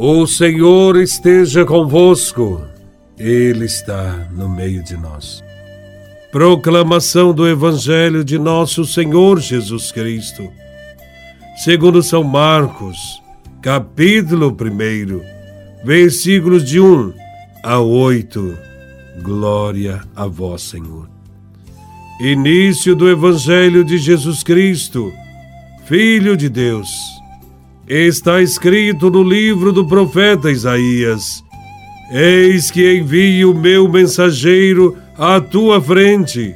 O Senhor esteja convosco, Ele está no meio de nós. Proclamação do Evangelho de Nosso Senhor Jesus Cristo, segundo São Marcos, capítulo 1, versículos de 1 a 8. Glória a Vós, Senhor. Início do Evangelho de Jesus Cristo, Filho de Deus está escrito no livro do profeta Isaías: Eis que envio o meu mensageiro à tua frente,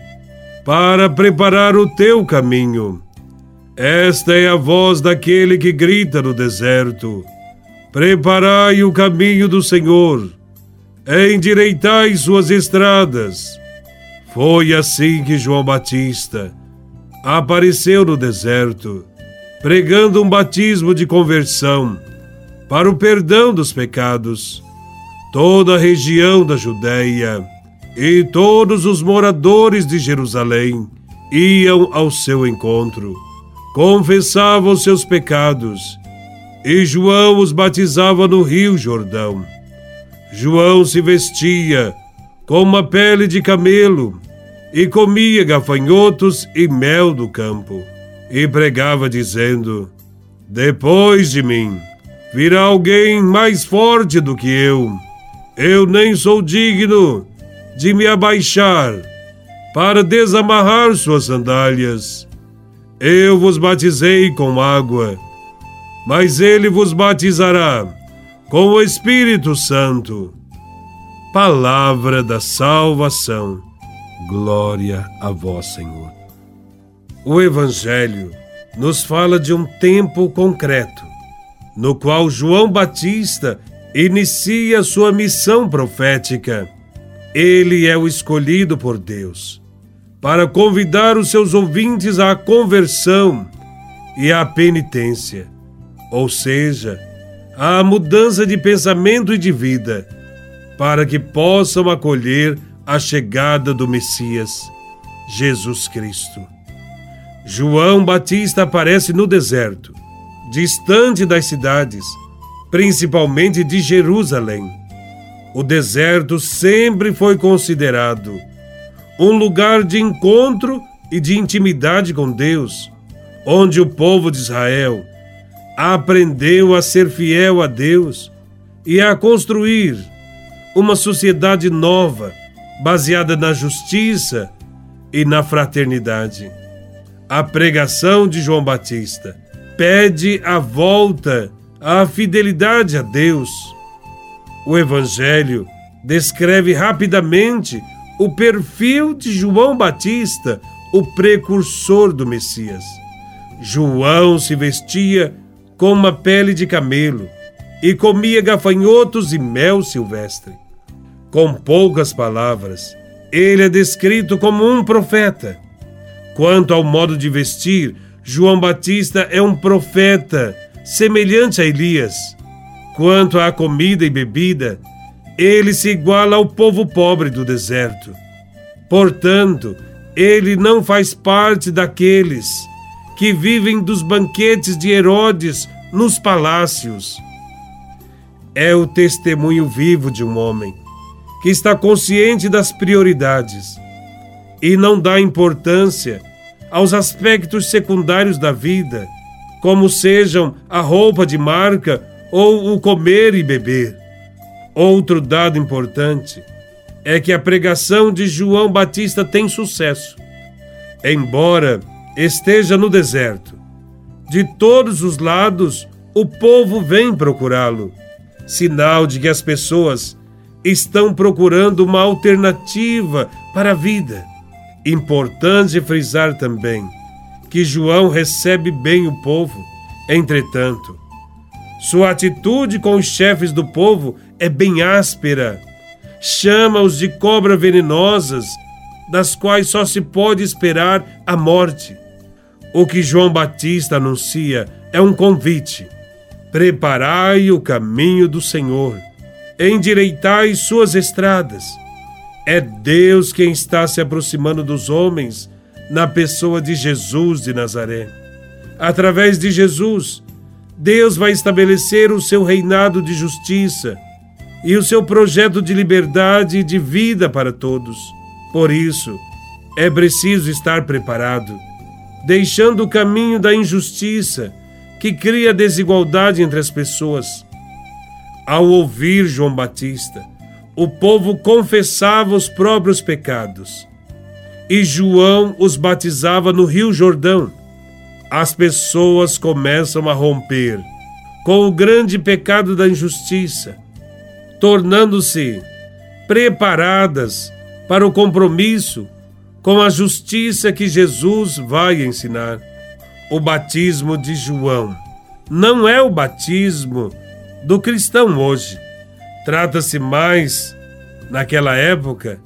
para preparar o teu caminho. Esta é a voz daquele que grita no deserto: Preparai o caminho do Senhor, endireitai suas estradas. Foi assim que João Batista apareceu no deserto pregando um batismo de conversão para o perdão dos pecados. Toda a região da Judéia e todos os moradores de Jerusalém iam ao seu encontro, confessavam seus pecados, e João os batizava no rio Jordão. João se vestia com uma pele de camelo e comia gafanhotos e mel do campo e pregava dizendo: Depois de mim virá alguém mais forte do que eu. Eu nem sou digno de me abaixar para desamarrar suas sandálias. Eu vos batizei com água, mas ele vos batizará com o Espírito Santo. Palavra da salvação. Glória a vós, Senhor. O Evangelho nos fala de um tempo concreto, no qual João Batista inicia sua missão profética. Ele é o escolhido por Deus para convidar os seus ouvintes à conversão e à penitência, ou seja, à mudança de pensamento e de vida, para que possam acolher a chegada do Messias, Jesus Cristo. João Batista aparece no deserto, distante das cidades, principalmente de Jerusalém. O deserto sempre foi considerado um lugar de encontro e de intimidade com Deus, onde o povo de Israel aprendeu a ser fiel a Deus e a construir uma sociedade nova, baseada na justiça e na fraternidade. A pregação de João Batista pede a volta à fidelidade a Deus. O Evangelho descreve rapidamente o perfil de João Batista, o precursor do Messias. João se vestia com uma pele de camelo e comia gafanhotos e mel silvestre. Com poucas palavras, ele é descrito como um profeta Quanto ao modo de vestir, João Batista é um profeta, semelhante a Elias. Quanto à comida e bebida, ele se iguala ao povo pobre do deserto. Portanto, ele não faz parte daqueles que vivem dos banquetes de Herodes nos palácios. É o testemunho vivo de um homem que está consciente das prioridades e não dá importância aos aspectos secundários da vida, como sejam a roupa de marca ou o comer e beber. Outro dado importante é que a pregação de João Batista tem sucesso. Embora esteja no deserto, de todos os lados o povo vem procurá-lo, sinal de que as pessoas estão procurando uma alternativa para a vida. Importante frisar também que João recebe bem o povo, entretanto, sua atitude com os chefes do povo é bem áspera. Chama-os de cobra venenosas, das quais só se pode esperar a morte. O que João Batista anuncia é um convite: preparai o caminho do Senhor, endireitai suas estradas é Deus quem está se aproximando dos homens na pessoa de Jesus de Nazaré. Através de Jesus, Deus vai estabelecer o seu reinado de justiça e o seu projeto de liberdade e de vida para todos. Por isso, é preciso estar preparado, deixando o caminho da injustiça que cria desigualdade entre as pessoas. Ao ouvir João Batista, o povo confessava os próprios pecados e João os batizava no Rio Jordão. As pessoas começam a romper com o grande pecado da injustiça, tornando-se preparadas para o compromisso com a justiça que Jesus vai ensinar. O batismo de João não é o batismo do cristão hoje. Trata-se mais, naquela época,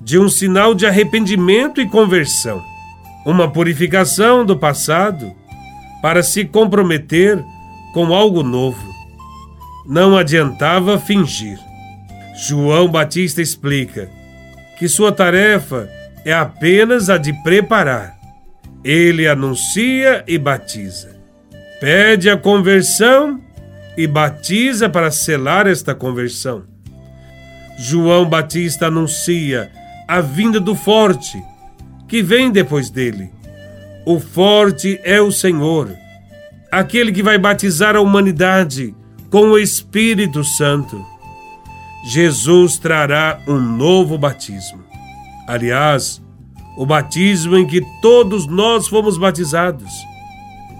de um sinal de arrependimento e conversão, uma purificação do passado para se comprometer com algo novo. Não adiantava fingir. João Batista explica que sua tarefa é apenas a de preparar. Ele anuncia e batiza. Pede a conversão e batiza para selar esta conversão. João Batista anuncia a vinda do forte, que vem depois dele. O forte é o Senhor, aquele que vai batizar a humanidade com o Espírito Santo. Jesus trará um novo batismo. Aliás, o batismo em que todos nós fomos batizados.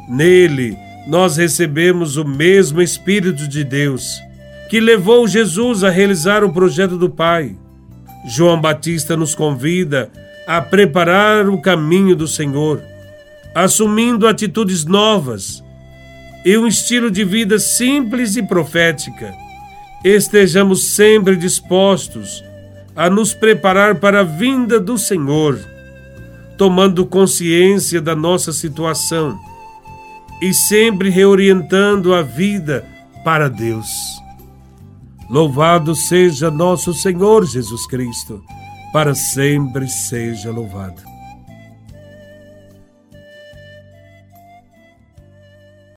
Nele, nós recebemos o mesmo Espírito de Deus que levou Jesus a realizar o projeto do Pai. João Batista nos convida a preparar o caminho do Senhor, assumindo atitudes novas e um estilo de vida simples e profética. Estejamos sempre dispostos a nos preparar para a vinda do Senhor, tomando consciência da nossa situação e sempre reorientando a vida para Deus. Louvado seja nosso Senhor Jesus Cristo, para sempre seja louvado.